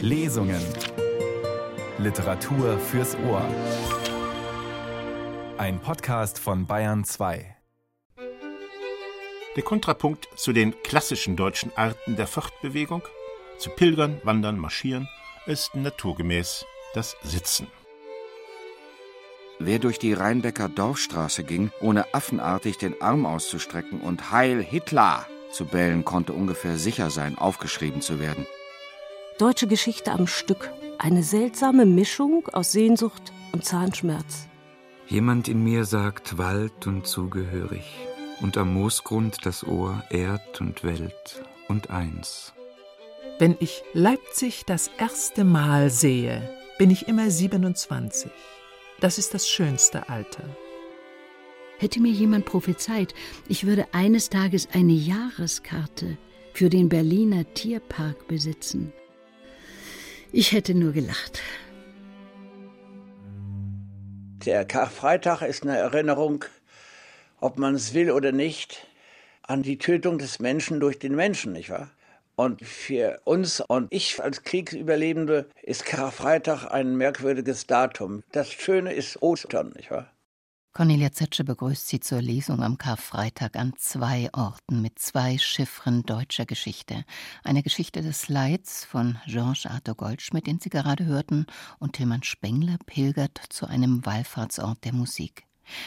Lesungen. Literatur fürs Ohr. Ein Podcast von Bayern 2. Der Kontrapunkt zu den klassischen deutschen Arten der Fortbewegung, zu Pilgern, Wandern, Marschieren, ist naturgemäß das Sitzen. Wer durch die Rheinbecker Dorfstraße ging, ohne affenartig den Arm auszustrecken und Heil Hitler zu bellen, konnte ungefähr sicher sein, aufgeschrieben zu werden. Deutsche Geschichte am Stück. Eine seltsame Mischung aus Sehnsucht und Zahnschmerz. Jemand in mir sagt Wald und zugehörig, und am Moosgrund das Ohr Erd und Welt und eins. Wenn ich Leipzig das erste Mal sehe, bin ich immer 27. Das ist das schönste Alter. Hätte mir jemand prophezeit, ich würde eines Tages eine Jahreskarte für den Berliner Tierpark besitzen. Ich hätte nur gelacht. Der Karfreitag ist eine Erinnerung, ob man es will oder nicht, an die Tötung des Menschen durch den Menschen, nicht wahr? Und für uns und ich als Kriegsüberlebende ist Karfreitag ein merkwürdiges Datum. Das Schöne ist Ostern, nicht wahr? Cornelia Zetsche begrüßt Sie zur Lesung am Karfreitag an zwei Orten mit zwei Chiffren deutscher Geschichte. Eine Geschichte des Leids von Georges Arthur Goldschmidt, den Sie gerade hörten, und Tilman Spengler pilgert zu einem Wallfahrtsort der Musik.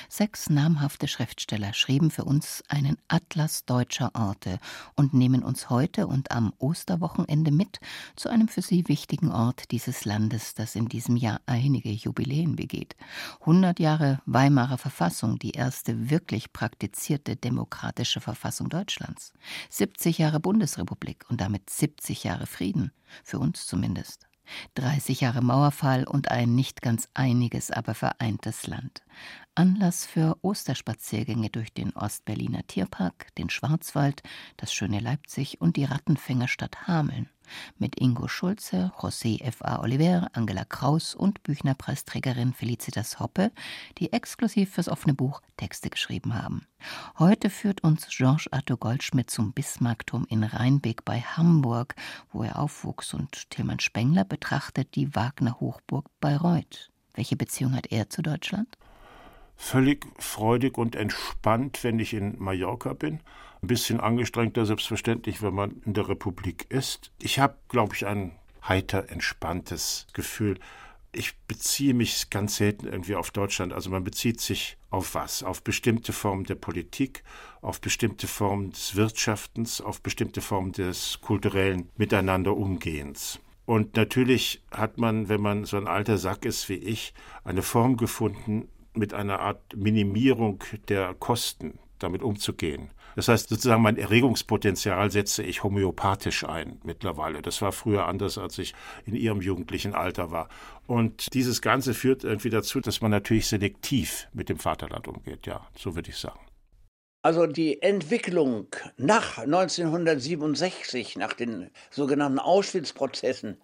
Sechs namhafte Schriftsteller schrieben für uns einen Atlas deutscher Orte und nehmen uns heute und am Osterwochenende mit zu einem für sie wichtigen Ort dieses Landes, das in diesem Jahr einige Jubiläen begeht. 100 Jahre Weimarer Verfassung, die erste wirklich praktizierte demokratische Verfassung Deutschlands. 70 Jahre Bundesrepublik und damit 70 Jahre Frieden, für uns zumindest. 30 Jahre Mauerfall und ein nicht ganz einiges, aber vereintes Land. Anlass für Osterspaziergänge durch den Ostberliner Tierpark, den Schwarzwald, das schöne Leipzig und die Rattenfängerstadt Hameln. Mit Ingo Schulze, José F.A. Oliver, Angela Kraus und Büchnerpreisträgerin Felicitas Hoppe, die exklusiv fürs offene Buch Texte geschrieben haben. Heute führt uns Georges Arthur Goldschmidt zum Bismarckturm in Rheinbeck bei Hamburg, wo er aufwuchs, und Tilman Spengler betrachtet die Wagner Hochburg Bayreuth. Welche Beziehung hat er zu Deutschland? Völlig freudig und entspannt, wenn ich in Mallorca bin. Ein bisschen angestrengter, selbstverständlich, wenn man in der Republik ist. Ich habe, glaube ich, ein heiter, entspanntes Gefühl. Ich beziehe mich ganz selten irgendwie auf Deutschland. Also man bezieht sich auf was? Auf bestimmte Formen der Politik, auf bestimmte Formen des Wirtschaftens, auf bestimmte Formen des kulturellen Miteinanderumgehens. Und natürlich hat man, wenn man so ein alter Sack ist wie ich, eine Form gefunden, mit einer Art Minimierung der Kosten damit umzugehen. Das heißt, sozusagen mein Erregungspotenzial setze ich homöopathisch ein mittlerweile. Das war früher anders, als ich in ihrem jugendlichen Alter war. Und dieses Ganze führt irgendwie dazu, dass man natürlich selektiv mit dem Vaterland umgeht. Ja, so würde ich sagen. Also die Entwicklung nach 1967, nach den sogenannten Auschwitz-Prozessen,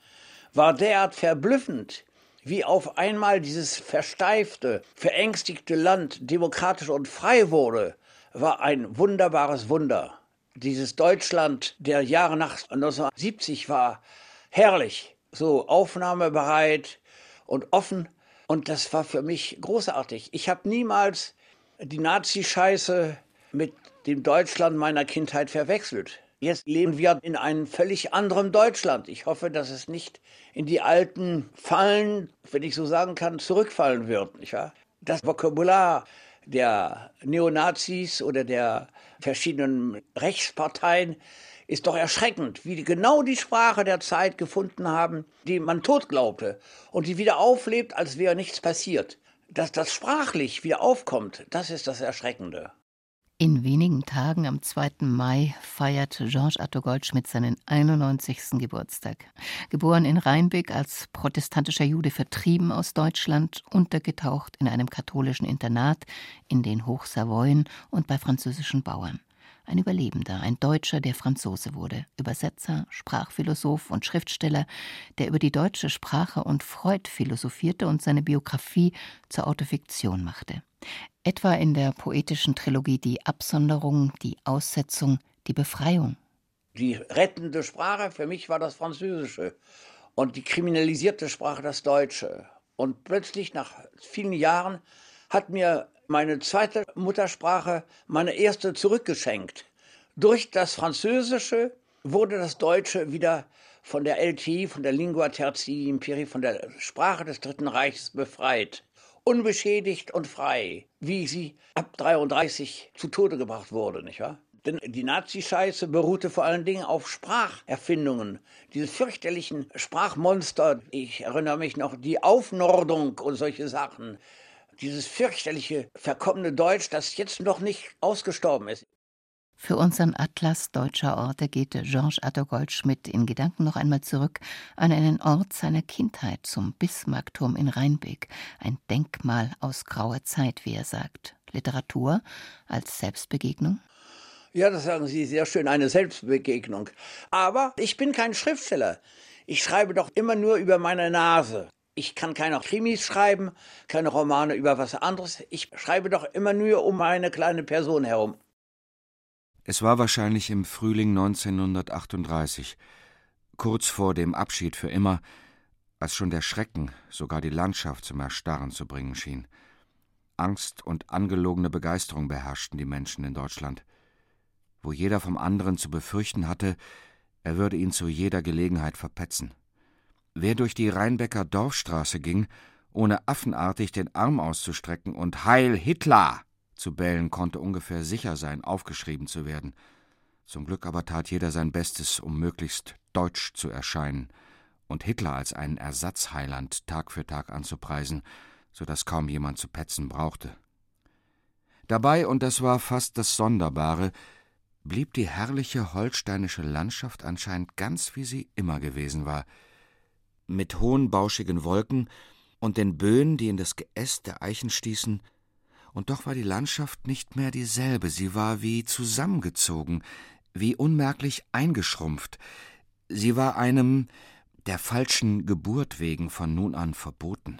war derart verblüffend, wie auf einmal dieses versteifte, verängstigte Land demokratisch und frei wurde, war ein wunderbares Wunder. Dieses Deutschland der Jahre nach 1970 war herrlich, so aufnahmebereit und offen. Und das war für mich großartig. Ich habe niemals die Nazi-Scheiße mit dem Deutschland meiner Kindheit verwechselt. Jetzt leben wir in einem völlig anderen Deutschland. Ich hoffe, dass es nicht in die alten Fallen, wenn ich so sagen kann, zurückfallen wird. Nicht wahr? Das Vokabular der Neonazis oder der verschiedenen Rechtsparteien ist doch erschreckend, wie die genau die Sprache der Zeit gefunden haben, die man tot glaubte und die wieder auflebt, als wäre nichts passiert. Dass das sprachlich wieder aufkommt, das ist das Erschreckende. In wenigen Tagen, am 2. Mai, feiert Georges Arthur Goldschmidt seinen 91. Geburtstag. Geboren in Rheinbeck als protestantischer Jude vertrieben aus Deutschland, untergetaucht in einem katholischen Internat in den Hochsavoyen und bei französischen Bauern. Ein Überlebender, ein Deutscher, der Franzose wurde, Übersetzer, Sprachphilosoph und Schriftsteller, der über die deutsche Sprache und Freud philosophierte und seine Biografie zur Autofiktion machte. Etwa in der poetischen Trilogie Die Absonderung, die Aussetzung, die Befreiung. Die rettende Sprache für mich war das Französische und die kriminalisierte Sprache das Deutsche. Und plötzlich nach vielen Jahren hat mir meine zweite Muttersprache meine erste zurückgeschenkt. Durch das Französische wurde das Deutsche wieder von der LTI, von der Lingua Tertii Imperi, von der Sprache des Dritten Reiches befreit. Unbeschädigt und frei, wie sie ab 33 zu Tode gebracht wurde, nicht wahr? Denn die Nazi-Scheiße beruhte vor allen Dingen auf Spracherfindungen. Diese fürchterlichen Sprachmonster, ich erinnere mich noch, die Aufnordung und solche Sachen. Dieses fürchterliche, verkommene Deutsch, das jetzt noch nicht ausgestorben ist. Für unseren Atlas deutscher Orte geht Georges Arthur Goldschmidt in Gedanken noch einmal zurück an einen Ort seiner Kindheit, zum Bismarckturm in Rheinbeck, ein Denkmal aus grauer Zeit, wie er sagt. Literatur als Selbstbegegnung? Ja, das sagen Sie sehr schön, eine Selbstbegegnung. Aber ich bin kein Schriftsteller. Ich schreibe doch immer nur über meine Nase. Ich kann keine Krimis schreiben, keine Romane über was anderes. Ich schreibe doch immer nur um meine kleine Person herum. Es war wahrscheinlich im Frühling 1938, kurz vor dem Abschied für immer, als schon der Schrecken sogar die Landschaft zum Erstarren zu bringen schien. Angst und angelogene Begeisterung beherrschten die Menschen in Deutschland, wo jeder vom anderen zu befürchten hatte, er würde ihn zu jeder Gelegenheit verpetzen. Wer durch die Rheinbecker Dorfstraße ging, ohne affenartig den Arm auszustrecken und Heil Hitler zu bellen, konnte ungefähr sicher sein, aufgeschrieben zu werden. Zum Glück aber tat jeder sein Bestes, um möglichst deutsch zu erscheinen und Hitler als einen Ersatzheiland Tag für Tag anzupreisen, so dass kaum jemand zu petzen brauchte. Dabei, und das war fast das Sonderbare, blieb die herrliche holsteinische Landschaft anscheinend ganz wie sie immer gewesen war, mit hohen bauschigen Wolken und den Böen, die in das Geäst der Eichen stießen, und doch war die Landschaft nicht mehr dieselbe, sie war wie zusammengezogen, wie unmerklich eingeschrumpft, sie war einem der falschen Geburt wegen von nun an verboten.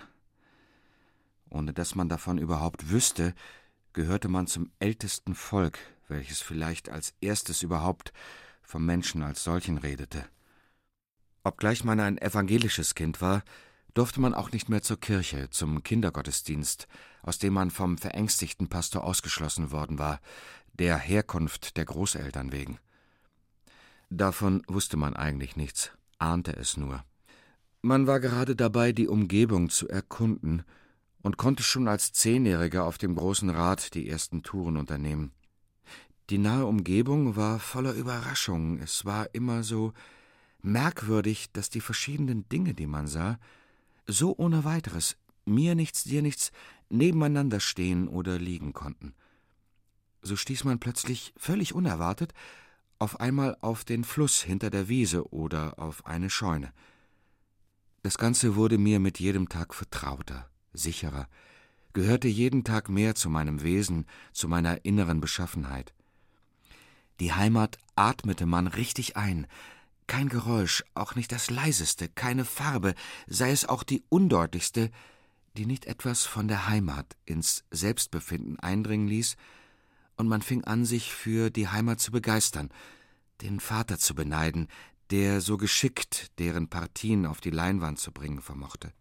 Ohne dass man davon überhaupt wüsste, gehörte man zum ältesten Volk, welches vielleicht als erstes überhaupt vom Menschen als solchen redete. Obgleich man ein evangelisches Kind war, durfte man auch nicht mehr zur Kirche, zum Kindergottesdienst, aus dem man vom verängstigten Pastor ausgeschlossen worden war, der Herkunft der Großeltern wegen. Davon wusste man eigentlich nichts, ahnte es nur. Man war gerade dabei, die Umgebung zu erkunden und konnte schon als Zehnjähriger auf dem großen Rad die ersten Touren unternehmen. Die nahe Umgebung war voller Überraschungen, es war immer so merkwürdig, dass die verschiedenen Dinge, die man sah, so ohne weiteres, mir nichts, dir nichts, nebeneinander stehen oder liegen konnten. So stieß man plötzlich völlig unerwartet auf einmal auf den Fluss hinter der Wiese oder auf eine Scheune. Das Ganze wurde mir mit jedem Tag vertrauter, sicherer, gehörte jeden Tag mehr zu meinem Wesen, zu meiner inneren Beschaffenheit. Die Heimat atmete man richtig ein, kein Geräusch, auch nicht das leiseste, keine Farbe, sei es auch die undeutlichste, die nicht etwas von der Heimat ins Selbstbefinden eindringen ließ, und man fing an, sich für die Heimat zu begeistern, den Vater zu beneiden, der so geschickt deren Partien auf die Leinwand zu bringen vermochte.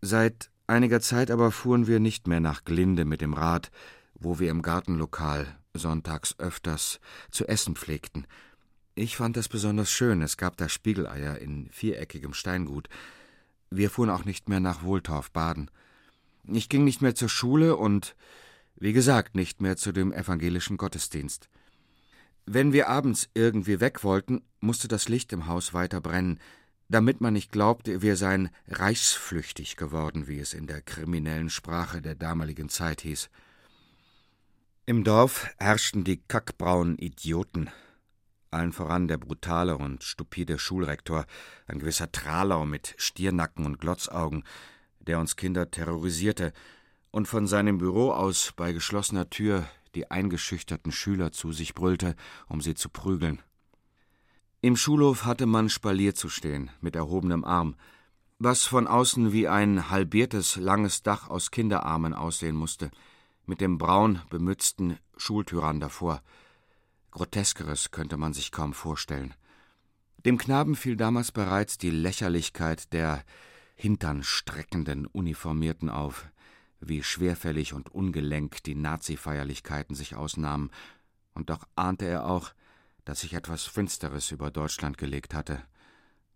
Seit einiger Zeit aber fuhren wir nicht mehr nach Glinde mit dem Rad, wo wir im Gartenlokal sonntags öfters zu essen pflegten, ich fand es besonders schön, es gab da Spiegeleier in viereckigem Steingut. Wir fuhren auch nicht mehr nach Wohltorf baden. Ich ging nicht mehr zur Schule und, wie gesagt, nicht mehr zu dem evangelischen Gottesdienst. Wenn wir abends irgendwie weg wollten, musste das Licht im Haus weiter brennen, damit man nicht glaubte, wir seien reichsflüchtig geworden, wie es in der kriminellen Sprache der damaligen Zeit hieß. Im Dorf herrschten die kackbraunen Idioten, allen voran der brutale und stupide Schulrektor, ein gewisser Tralau mit Stiernacken und Glotzaugen, der uns Kinder terrorisierte und von seinem Büro aus bei geschlossener Tür die eingeschüchterten Schüler zu sich brüllte, um sie zu prügeln. Im Schulhof hatte man Spalier zu stehen, mit erhobenem Arm, was von außen wie ein halbiertes, langes Dach aus Kinderarmen aussehen musste, mit dem braun bemützten Schultyrann davor – Groteskeres könnte man sich kaum vorstellen. Dem Knaben fiel damals bereits die Lächerlichkeit der hinternstreckenden Uniformierten auf, wie schwerfällig und ungelenk die Nazi-Feierlichkeiten sich ausnahmen, und doch ahnte er auch, dass sich etwas Finsteres über Deutschland gelegt hatte.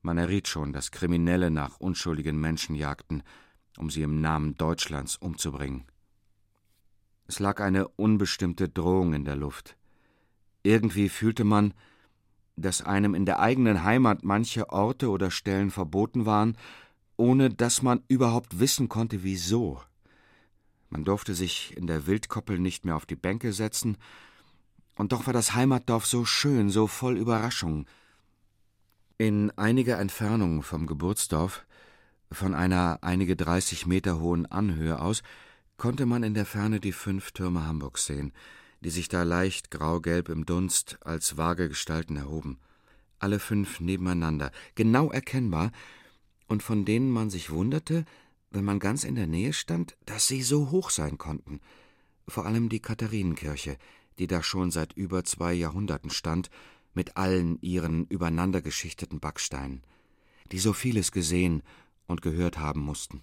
Man erriet schon, dass Kriminelle nach unschuldigen Menschen jagten, um sie im Namen Deutschlands umzubringen. Es lag eine unbestimmte Drohung in der Luft. Irgendwie fühlte man, dass einem in der eigenen Heimat manche Orte oder Stellen verboten waren, ohne dass man überhaupt wissen konnte, wieso. Man durfte sich in der Wildkoppel nicht mehr auf die Bänke setzen, und doch war das Heimatdorf so schön, so voll Überraschungen. In einiger Entfernung vom Geburtsdorf, von einer einige dreißig Meter hohen Anhöhe aus, konnte man in der Ferne die fünf Türme Hamburgs sehen, die sich da leicht graugelb im Dunst als vage Gestalten erhoben. Alle fünf nebeneinander, genau erkennbar, und von denen man sich wunderte, wenn man ganz in der Nähe stand, dass sie so hoch sein konnten. Vor allem die Katharinenkirche, die da schon seit über zwei Jahrhunderten stand, mit allen ihren übereinandergeschichteten Backsteinen, die so vieles gesehen und gehört haben mussten.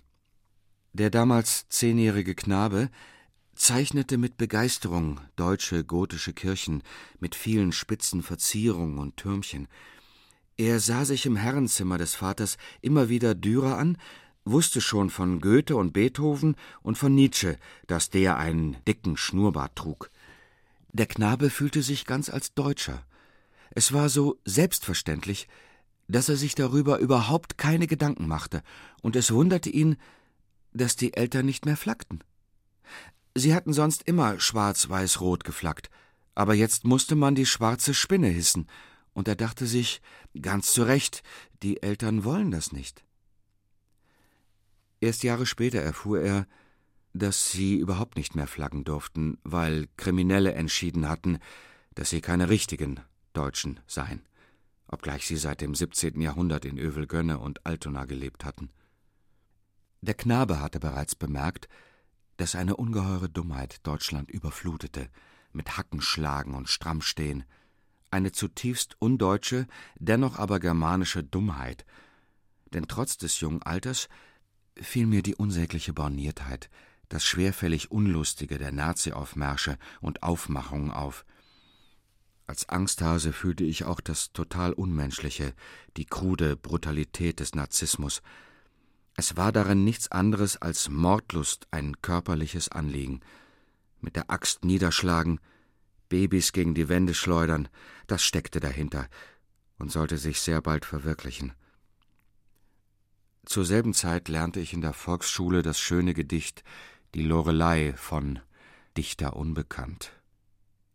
Der damals zehnjährige Knabe zeichnete mit Begeisterung deutsche gotische Kirchen mit vielen spitzen Verzierungen und Türmchen. Er sah sich im Herrenzimmer des Vaters immer wieder Dürer an, wusste schon von Goethe und Beethoven und von Nietzsche, dass der einen dicken Schnurrbart trug. Der Knabe fühlte sich ganz als Deutscher. Es war so selbstverständlich, dass er sich darüber überhaupt keine Gedanken machte, und es wunderte ihn, dass die Eltern nicht mehr flackten. Sie hatten sonst immer schwarz-weiß-rot geflackt, aber jetzt musste man die schwarze Spinne hissen, und er dachte sich, ganz zu Recht, die Eltern wollen das nicht. Erst Jahre später erfuhr er, dass sie überhaupt nicht mehr flaggen durften, weil Kriminelle entschieden hatten, dass sie keine richtigen Deutschen seien, obgleich sie seit dem 17. Jahrhundert in Övelgönne und Altona gelebt hatten. Der Knabe hatte bereits bemerkt, dass eine ungeheure Dummheit Deutschland überflutete, mit Hackenschlagen und Strammstehen, eine zutiefst undeutsche, dennoch aber germanische Dummheit, denn trotz des jungen Alters fiel mir die unsägliche Borniertheit, das schwerfällig Unlustige der Nazi-Aufmärsche und Aufmachungen auf. Als Angsthase fühlte ich auch das total Unmenschliche, die krude Brutalität des Narzissmus. Es war darin nichts anderes als Mordlust ein körperliches Anliegen. Mit der Axt niederschlagen, Babys gegen die Wände schleudern, das steckte dahinter und sollte sich sehr bald verwirklichen. Zur selben Zeit lernte ich in der Volksschule das schöne Gedicht die Lorelei von Dichter Unbekannt.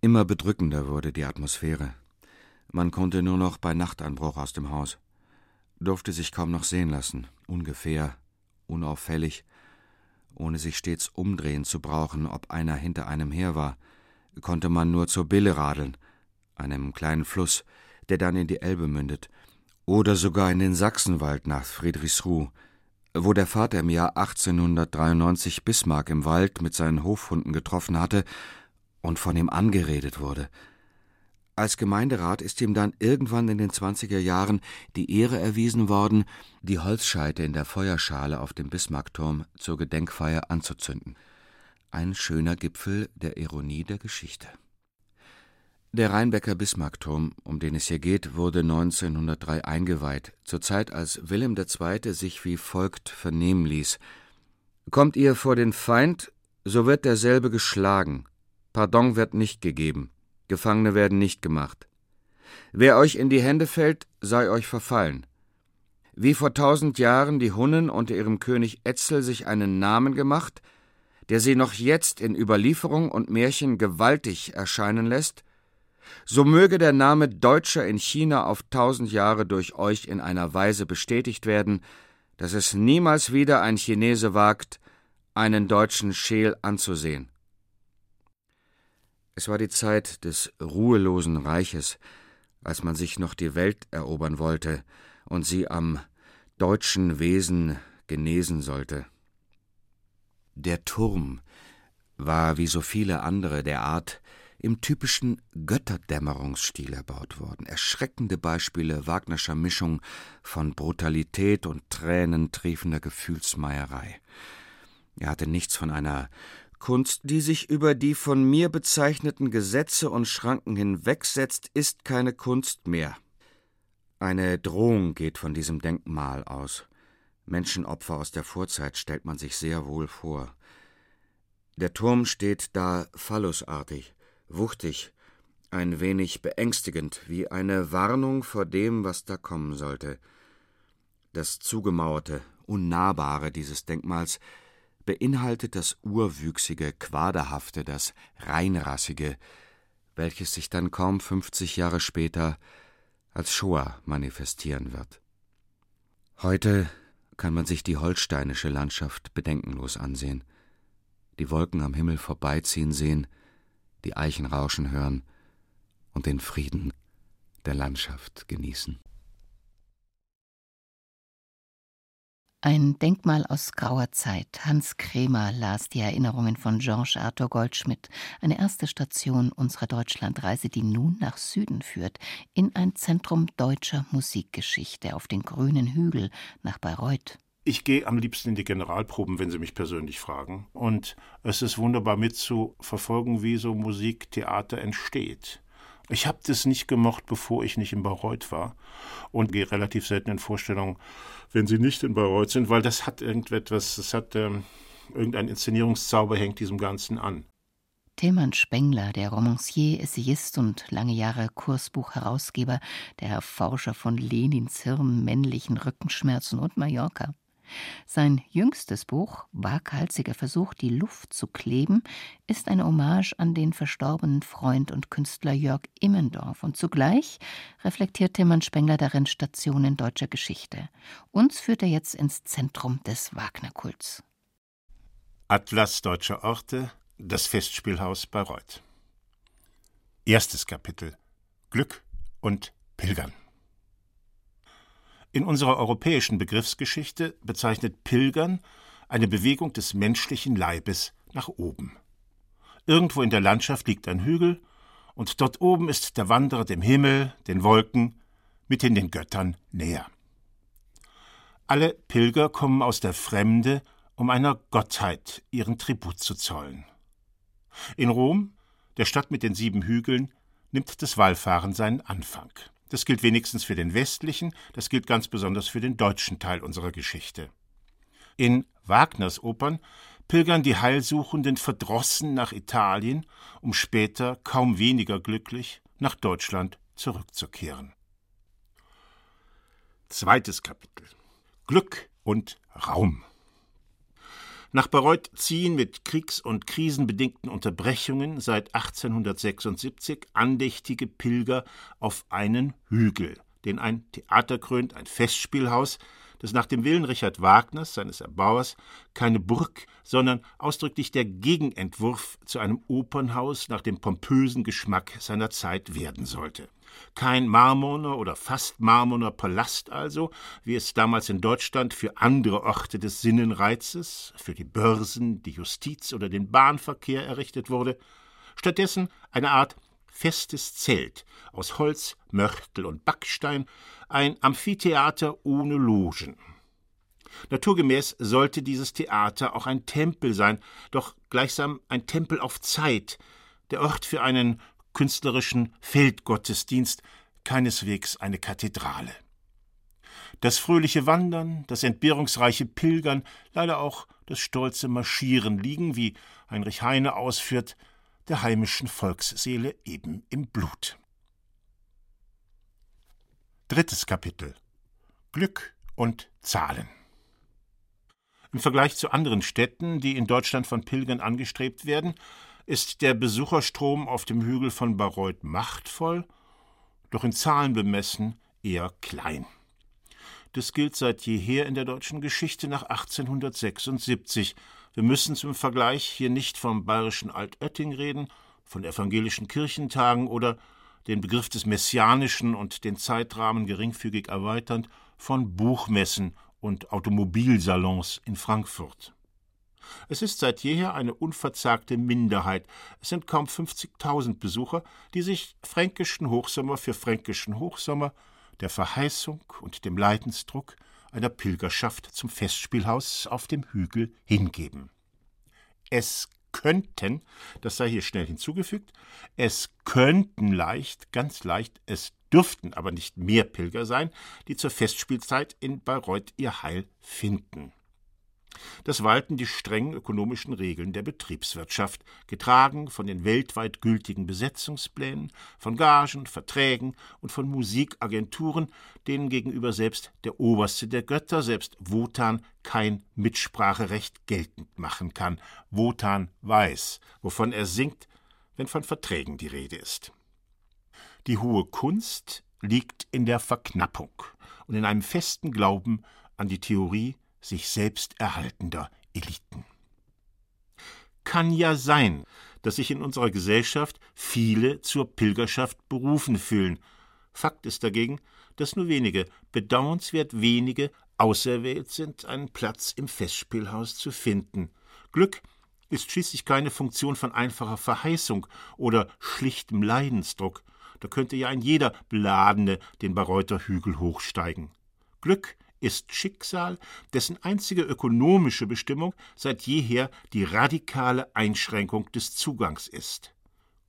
Immer bedrückender wurde die Atmosphäre. Man konnte nur noch bei Nachtanbruch aus dem Haus, durfte sich kaum noch sehen lassen, ungefähr, unauffällig, ohne sich stets umdrehen zu brauchen, ob einer hinter einem her war, konnte man nur zur Bille radeln, einem kleinen Fluss, der dann in die Elbe mündet, oder sogar in den Sachsenwald nach Friedrichsruh, wo der Vater im Jahr 1893 Bismarck im Wald mit seinen Hofhunden getroffen hatte und von ihm angeredet wurde. Als Gemeinderat ist ihm dann irgendwann in den 20er Jahren die Ehre erwiesen worden, die Holzscheite in der Feuerschale auf dem Bismarckturm zur Gedenkfeier anzuzünden. Ein schöner Gipfel der Ironie der Geschichte. Der Rheinbecker Bismarckturm, um den es hier geht, wurde 1903 eingeweiht, zur Zeit, als Wilhelm II. sich wie folgt vernehmen ließ: Kommt ihr vor den Feind, so wird derselbe geschlagen. Pardon wird nicht gegeben. Gefangene werden nicht gemacht. Wer euch in die Hände fällt, sei euch verfallen. Wie vor tausend Jahren die Hunnen unter ihrem König Etzel sich einen Namen gemacht, der sie noch jetzt in Überlieferung und Märchen gewaltig erscheinen lässt, so möge der Name Deutscher in China auf tausend Jahre durch euch in einer Weise bestätigt werden, dass es niemals wieder ein Chinese wagt, einen deutschen Scheel anzusehen. Es war die Zeit des ruhelosen Reiches, als man sich noch die Welt erobern wollte und sie am deutschen Wesen genesen sollte. Der Turm war wie so viele andere der Art im typischen Götterdämmerungsstil erbaut worden. Erschreckende Beispiele Wagnerscher Mischung von Brutalität und tränentriefender Gefühlsmeierei. Er hatte nichts von einer Kunst, die sich über die von mir bezeichneten Gesetze und Schranken hinwegsetzt, ist keine Kunst mehr. Eine Drohung geht von diesem Denkmal aus. Menschenopfer aus der Vorzeit stellt man sich sehr wohl vor. Der Turm steht da phallusartig, wuchtig, ein wenig beängstigend, wie eine Warnung vor dem, was da kommen sollte. Das zugemauerte, unnahbare dieses Denkmals beinhaltet das urwüchsige, quaderhafte, das reinrassige, welches sich dann kaum fünfzig Jahre später als Shoah manifestieren wird. Heute kann man sich die holsteinische Landschaft bedenkenlos ansehen, die Wolken am Himmel vorbeiziehen sehen, die Eichen rauschen hören und den Frieden der Landschaft genießen. Ein Denkmal aus grauer Zeit. Hans Kremer las die Erinnerungen von Georges Arthur Goldschmidt, eine erste Station unserer Deutschlandreise, die nun nach Süden führt, in ein Zentrum deutscher Musikgeschichte auf den grünen Hügel nach Bayreuth. Ich gehe am liebsten in die Generalproben, wenn Sie mich persönlich fragen. Und es ist wunderbar mitzuverfolgen, wie so Musiktheater entsteht. Ich habe das nicht gemocht, bevor ich nicht in Bayreuth war und gehe relativ selten in Vorstellungen, wenn sie nicht in Bayreuth sind, weil das hat irgendetwas, das hat ähm, irgendein Inszenierungszauber hängt diesem Ganzen an. Tilman Spengler, der Romancier, Essayist und lange Jahre Kursbuchherausgeber, der Erforscher von Lenins Hirn, männlichen Rückenschmerzen und Mallorca. Sein jüngstes Buch, Waghalsiger Versuch, die Luft zu kleben, ist eine Hommage an den verstorbenen Freund und Künstler Jörg Immendorf und zugleich reflektiert Tilman Spengler darin Stationen deutscher Geschichte. Uns führt er jetzt ins Zentrum des Wagner-Kults. Atlas deutscher Orte, das Festspielhaus Bayreuth. Erstes Kapitel Glück und Pilgern. In unserer europäischen Begriffsgeschichte bezeichnet Pilgern eine Bewegung des menschlichen Leibes nach oben. Irgendwo in der Landschaft liegt ein Hügel, und dort oben ist der Wanderer dem Himmel, den Wolken, mithin den Göttern näher. Alle Pilger kommen aus der Fremde, um einer Gottheit ihren Tribut zu zollen. In Rom, der Stadt mit den sieben Hügeln, nimmt das Wallfahren seinen Anfang. Das gilt wenigstens für den westlichen, das gilt ganz besonders für den deutschen Teil unserer Geschichte. In Wagners Opern pilgern die Heilsuchenden verdrossen nach Italien, um später, kaum weniger glücklich, nach Deutschland zurückzukehren. Zweites Kapitel Glück und Raum. Nach Bayreuth ziehen mit kriegs- und krisenbedingten Unterbrechungen seit 1876 andächtige Pilger auf einen Hügel, den ein Theater krönt, ein Festspielhaus, das nach dem Willen Richard Wagners, seines Erbauers, keine Burg, sondern ausdrücklich der Gegenentwurf zu einem Opernhaus nach dem pompösen Geschmack seiner Zeit werden sollte. Kein marmorner oder fast marmorner Palast also, wie es damals in Deutschland für andere Orte des Sinnenreizes, für die Börsen, die Justiz oder den Bahnverkehr errichtet wurde, stattdessen eine Art festes Zelt aus Holz, Mörtel und Backstein, ein Amphitheater ohne Logen. Naturgemäß sollte dieses Theater auch ein Tempel sein, doch gleichsam ein Tempel auf Zeit, der Ort für einen künstlerischen Feldgottesdienst, keineswegs eine Kathedrale. Das fröhliche Wandern, das entbehrungsreiche Pilgern, leider auch das stolze Marschieren liegen, wie Heinrich Heine ausführt, der heimischen Volksseele eben im Blut. Drittes Kapitel Glück und Zahlen Im Vergleich zu anderen Städten, die in Deutschland von Pilgern angestrebt werden, ist der Besucherstrom auf dem Hügel von Bayreuth machtvoll, doch in Zahlen bemessen eher klein. Das gilt seit jeher in der deutschen Geschichte nach 1876. Wir müssen zum Vergleich hier nicht vom bayerischen Altötting reden, von evangelischen Kirchentagen oder den Begriff des Messianischen und den Zeitrahmen geringfügig erweiternd von Buchmessen und Automobilsalons in Frankfurt. Es ist seit jeher eine unverzagte Minderheit. Es sind kaum 50.000 Besucher, die sich fränkischen Hochsommer für fränkischen Hochsommer, der Verheißung und dem Leidensdruck einer Pilgerschaft zum Festspielhaus auf dem Hügel hingeben. Es könnten, das sei hier schnell hinzugefügt, es könnten leicht, ganz leicht, es dürften aber nicht mehr Pilger sein, die zur Festspielzeit in Bayreuth ihr Heil finden. Das walten die strengen ökonomischen Regeln der Betriebswirtschaft, getragen von den weltweit gültigen Besetzungsplänen, von Gagen, Verträgen und von Musikagenturen, denen gegenüber selbst der oberste der Götter, selbst Wotan, kein Mitspracherecht geltend machen kann. Wotan weiß, wovon er singt, wenn von Verträgen die Rede ist. Die hohe Kunst liegt in der Verknappung und in einem festen Glauben an die Theorie sich selbst erhaltender Eliten. Kann ja sein, dass sich in unserer Gesellschaft viele zur Pilgerschaft berufen fühlen. Fakt ist dagegen, dass nur wenige, bedauernswert wenige, auserwählt sind, einen Platz im Festspielhaus zu finden. Glück ist schließlich keine Funktion von einfacher Verheißung oder schlichtem Leidensdruck. Da könnte ja ein jeder Beladene den Bayreuther Hügel hochsteigen. Glück ist Schicksal, dessen einzige ökonomische Bestimmung seit jeher die radikale Einschränkung des Zugangs ist.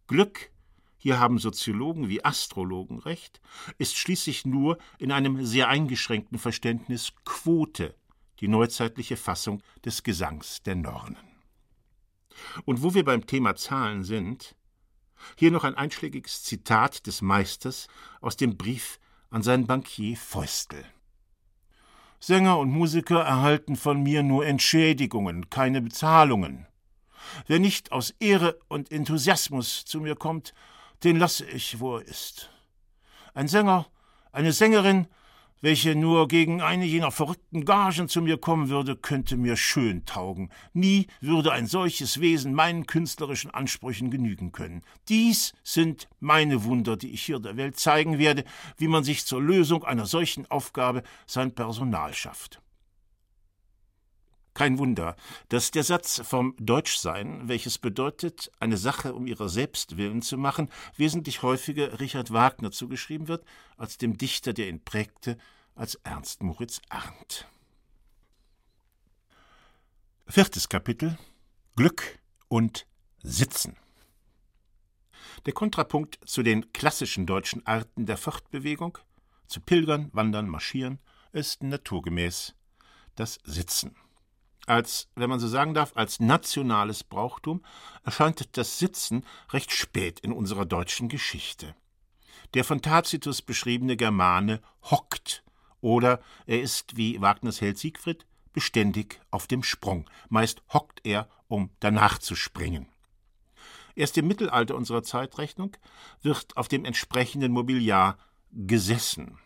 Glück, hier haben Soziologen wie Astrologen recht, ist schließlich nur in einem sehr eingeschränkten Verständnis Quote, die neuzeitliche Fassung des Gesangs der Nornen. Und wo wir beim Thema Zahlen sind, hier noch ein einschlägiges Zitat des Meisters aus dem Brief an seinen Bankier Feustel. Sänger und Musiker erhalten von mir nur Entschädigungen, keine Bezahlungen. Wer nicht aus Ehre und Enthusiasmus zu mir kommt, den lasse ich, wo er ist. Ein Sänger, eine Sängerin welche nur gegen eine jener verrückten Gagen zu mir kommen würde, könnte mir schön taugen. Nie würde ein solches Wesen meinen künstlerischen Ansprüchen genügen können. Dies sind meine Wunder, die ich hier der Welt zeigen werde, wie man sich zur Lösung einer solchen Aufgabe sein Personal schafft. Kein Wunder, dass der Satz vom Deutschsein, welches bedeutet, eine Sache um ihrer selbst willen zu machen, wesentlich häufiger Richard Wagner zugeschrieben wird, als dem Dichter, der ihn prägte, als Ernst Moritz Arndt. Viertes Kapitel Glück und Sitzen. Der Kontrapunkt zu den klassischen deutschen Arten der Fortbewegung, zu Pilgern, Wandern, Marschieren, ist naturgemäß das Sitzen. Als, wenn man so sagen darf, als nationales Brauchtum erscheint das Sitzen recht spät in unserer deutschen Geschichte. Der von Tacitus beschriebene Germane hockt, oder er ist, wie Wagners Held Siegfried, beständig auf dem Sprung. Meist hockt er, um danach zu springen. Erst im Mittelalter unserer Zeitrechnung wird auf dem entsprechenden Mobiliar gesessen.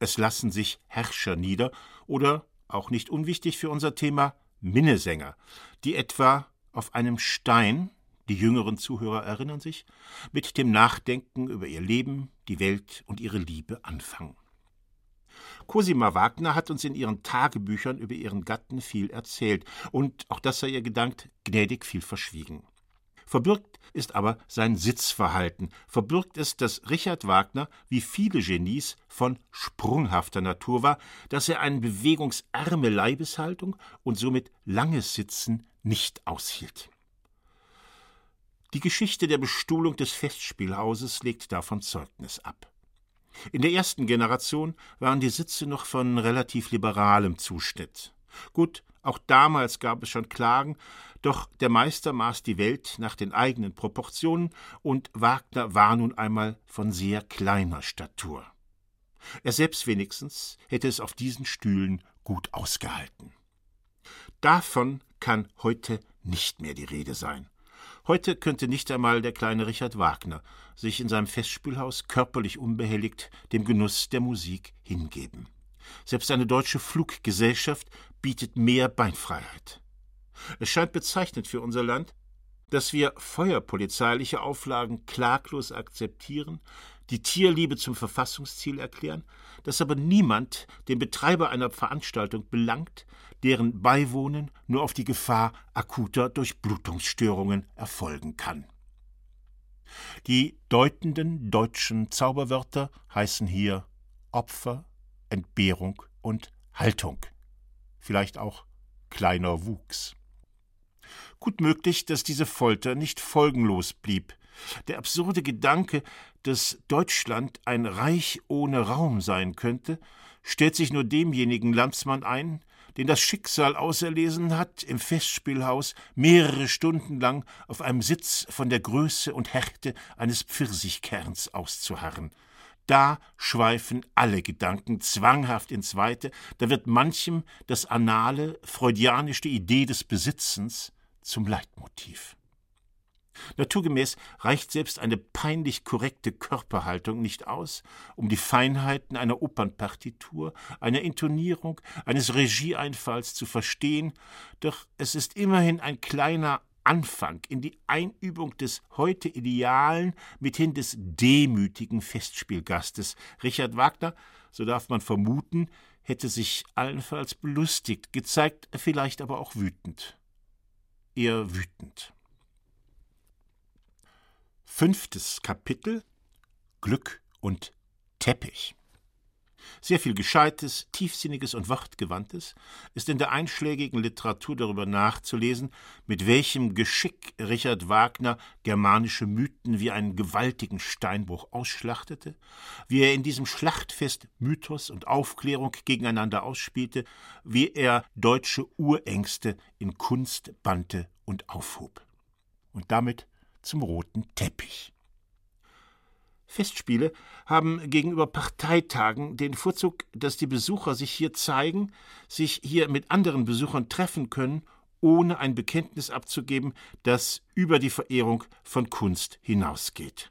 Es lassen sich Herrscher nieder oder, auch nicht unwichtig für unser Thema, Minnesänger, die etwa auf einem Stein, die jüngeren Zuhörer erinnern sich, mit dem Nachdenken über ihr Leben, die Welt und ihre Liebe anfangen. Cosima Wagner hat uns in ihren Tagebüchern über ihren Gatten viel erzählt, und auch das sei ihr gedankt, gnädig viel verschwiegen. Verbürgt ist aber sein Sitzverhalten. Verbürgt ist, dass Richard Wagner, wie viele Genies, von sprunghafter Natur war, dass er eine bewegungsarme Leibeshaltung und somit langes Sitzen nicht aushielt. Die Geschichte der Bestuhlung des Festspielhauses legt davon Zeugnis ab. In der ersten Generation waren die Sitze noch von relativ liberalem Zuschnitt. Gut, auch damals gab es schon Klagen, doch der Meister maß die Welt nach den eigenen Proportionen und Wagner war nun einmal von sehr kleiner Statur. Er selbst wenigstens hätte es auf diesen Stühlen gut ausgehalten. Davon kann heute nicht mehr die Rede sein. Heute könnte nicht einmal der kleine Richard Wagner sich in seinem Festspielhaus körperlich unbehelligt dem Genuss der Musik hingeben. Selbst eine deutsche Fluggesellschaft bietet mehr Beinfreiheit. Es scheint bezeichnend für unser Land, dass wir feuerpolizeiliche Auflagen klaglos akzeptieren, die Tierliebe zum Verfassungsziel erklären, dass aber niemand den Betreiber einer Veranstaltung belangt, deren Beiwohnen nur auf die Gefahr akuter Durchblutungsstörungen erfolgen kann. Die deutenden deutschen Zauberwörter heißen hier Opfer, Entbehrung und Haltung. Vielleicht auch kleiner Wuchs. Gut möglich, dass diese Folter nicht folgenlos blieb. Der absurde Gedanke, dass Deutschland ein Reich ohne Raum sein könnte, stellt sich nur demjenigen Landsmann ein, den das Schicksal auserlesen hat, im Festspielhaus mehrere Stunden lang auf einem Sitz von der Größe und Härte eines Pfirsichkerns auszuharren. Da schweifen alle Gedanken zwanghaft ins Weite, da wird manchem das anale, freudianische Idee des Besitzens zum Leitmotiv. Naturgemäß reicht selbst eine peinlich korrekte Körperhaltung nicht aus, um die Feinheiten einer Opernpartitur, einer Intonierung, eines Regieeinfalls zu verstehen, doch es ist immerhin ein kleiner Anfang in die Einübung des heute idealen, mithin des demütigen Festspielgastes. Richard Wagner, so darf man vermuten, hätte sich allenfalls belustigt, gezeigt, vielleicht aber auch wütend. Eher wütend. Fünftes Kapitel Glück und Teppich. Sehr viel Gescheites, Tiefsinniges und Wortgewandtes ist in der einschlägigen Literatur darüber nachzulesen, mit welchem Geschick Richard Wagner germanische Mythen wie einen gewaltigen Steinbruch ausschlachtete, wie er in diesem Schlachtfest Mythos und Aufklärung gegeneinander ausspielte, wie er deutsche Urängste in Kunst bannte und aufhob. Und damit zum roten Teppich. Festspiele haben gegenüber Parteitagen den Vorzug, dass die Besucher sich hier zeigen, sich hier mit anderen Besuchern treffen können, ohne ein Bekenntnis abzugeben, das über die Verehrung von Kunst hinausgeht.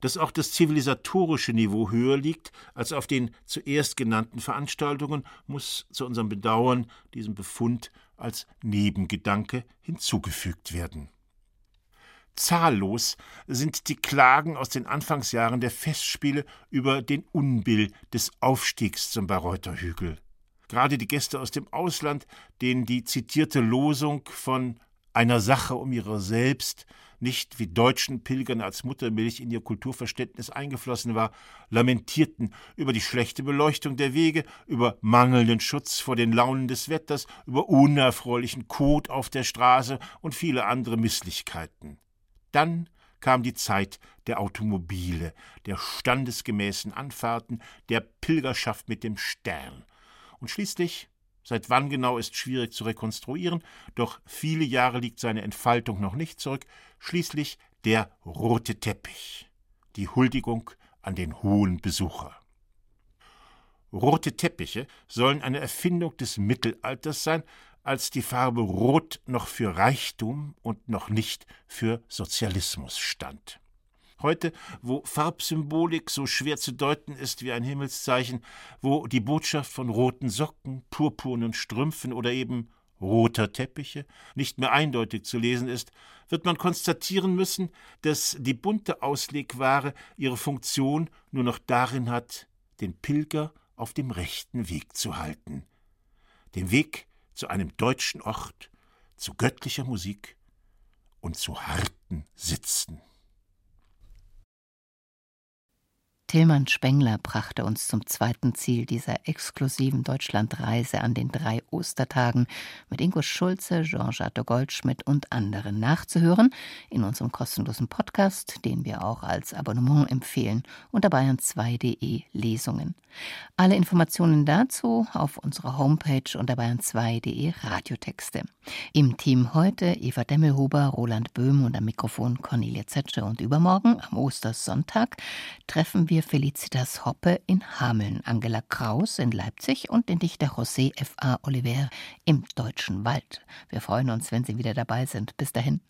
Dass auch das zivilisatorische Niveau höher liegt als auf den zuerst genannten Veranstaltungen, muss zu unserem Bedauern diesem Befund als Nebengedanke hinzugefügt werden. Zahllos sind die Klagen aus den Anfangsjahren der Festspiele über den Unbill des Aufstiegs zum Bayreuther Hügel. Gerade die Gäste aus dem Ausland, denen die zitierte Losung von einer Sache um ihrer selbst nicht wie deutschen Pilgern als Muttermilch in ihr Kulturverständnis eingeflossen war, lamentierten über die schlechte Beleuchtung der Wege, über mangelnden Schutz vor den Launen des Wetters, über unerfreulichen Kot auf der Straße und viele andere Misslichkeiten. Dann kam die Zeit der Automobile, der standesgemäßen Anfahrten, der Pilgerschaft mit dem Stern. Und schließlich, seit wann genau ist schwierig zu rekonstruieren, doch viele Jahre liegt seine Entfaltung noch nicht zurück, schließlich der rote Teppich, die Huldigung an den hohen Besucher. Rote Teppiche sollen eine Erfindung des Mittelalters sein, als die Farbe Rot noch für Reichtum und noch nicht für Sozialismus stand. Heute, wo Farbsymbolik so schwer zu deuten ist wie ein Himmelszeichen, wo die Botschaft von roten Socken, purpurnen Strümpfen oder eben roter Teppiche nicht mehr eindeutig zu lesen ist, wird man konstatieren müssen, dass die bunte Auslegware ihre Funktion nur noch darin hat, den Pilger auf dem rechten Weg zu halten. Den Weg, zu einem deutschen Ort, zu göttlicher Musik und zu harten Sitzen. Tilman Spengler brachte uns zum zweiten Ziel dieser exklusiven Deutschlandreise an den drei Ostertagen mit Ingo Schulze, Jean-Jacques Goldschmidt und anderen nachzuhören in unserem kostenlosen Podcast, den wir auch als Abonnement empfehlen, unter bayern2.de Lesungen. Alle Informationen dazu auf unserer Homepage unter bayern2.de Radiotexte. Im Team heute Eva Demmelhuber, Roland Böhm und am Mikrofon Cornelia Zetsche und übermorgen am Ostersonntag treffen wir Felicitas Hoppe in Hameln, Angela Kraus in Leipzig und den Dichter José F. A. Oliver im Deutschen Wald. Wir freuen uns, wenn Sie wieder dabei sind. Bis dahin.